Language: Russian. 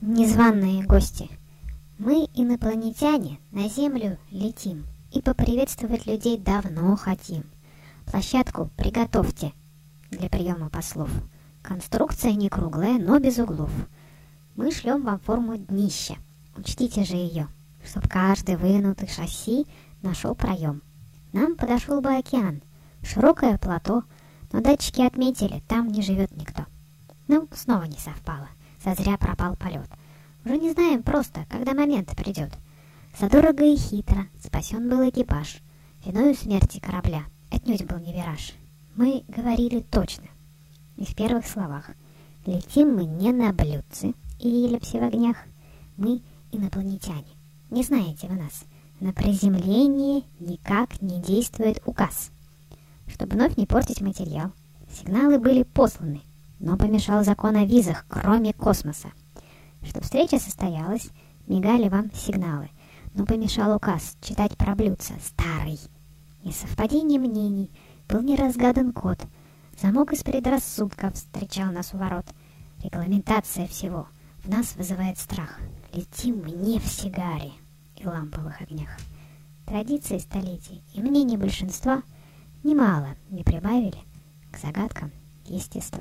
незваные гости. Мы, инопланетяне, на Землю летим и поприветствовать людей давно хотим. Площадку приготовьте для приема послов. Конструкция не круглая, но без углов. Мы шлем вам форму днища. Учтите же ее, чтоб каждый вынутый шасси нашел проем. Нам подошел бы океан, широкое плато, но датчики отметили, там не живет никто. Ну, снова не совпало. Зазря пропал полет. Уже не знаем просто, когда момент придет. Задорого и хитро спасен был экипаж. Виною смерти корабля отнюдь был не вираж. Мы говорили точно. И в первых словах. Летим мы не на блюдце и эллипсе в огнях. Мы инопланетяне. Не знаете вы нас. На приземление никак не действует указ. Чтобы вновь не портить материал, сигналы были посланы, но помешал закон о визах, кроме космоса. Что встреча состоялась, мигали вам сигналы, но помешал указ читать про блюдца, старый. Несовпадение мнений, был не разгадан код. Замок из предрассудков встречал нас у ворот. Регламентация всего в нас вызывает страх. Летим мы не в сигаре и ламповых огнях. Традиции столетий и мнений большинства немало не прибавили к загадкам естества.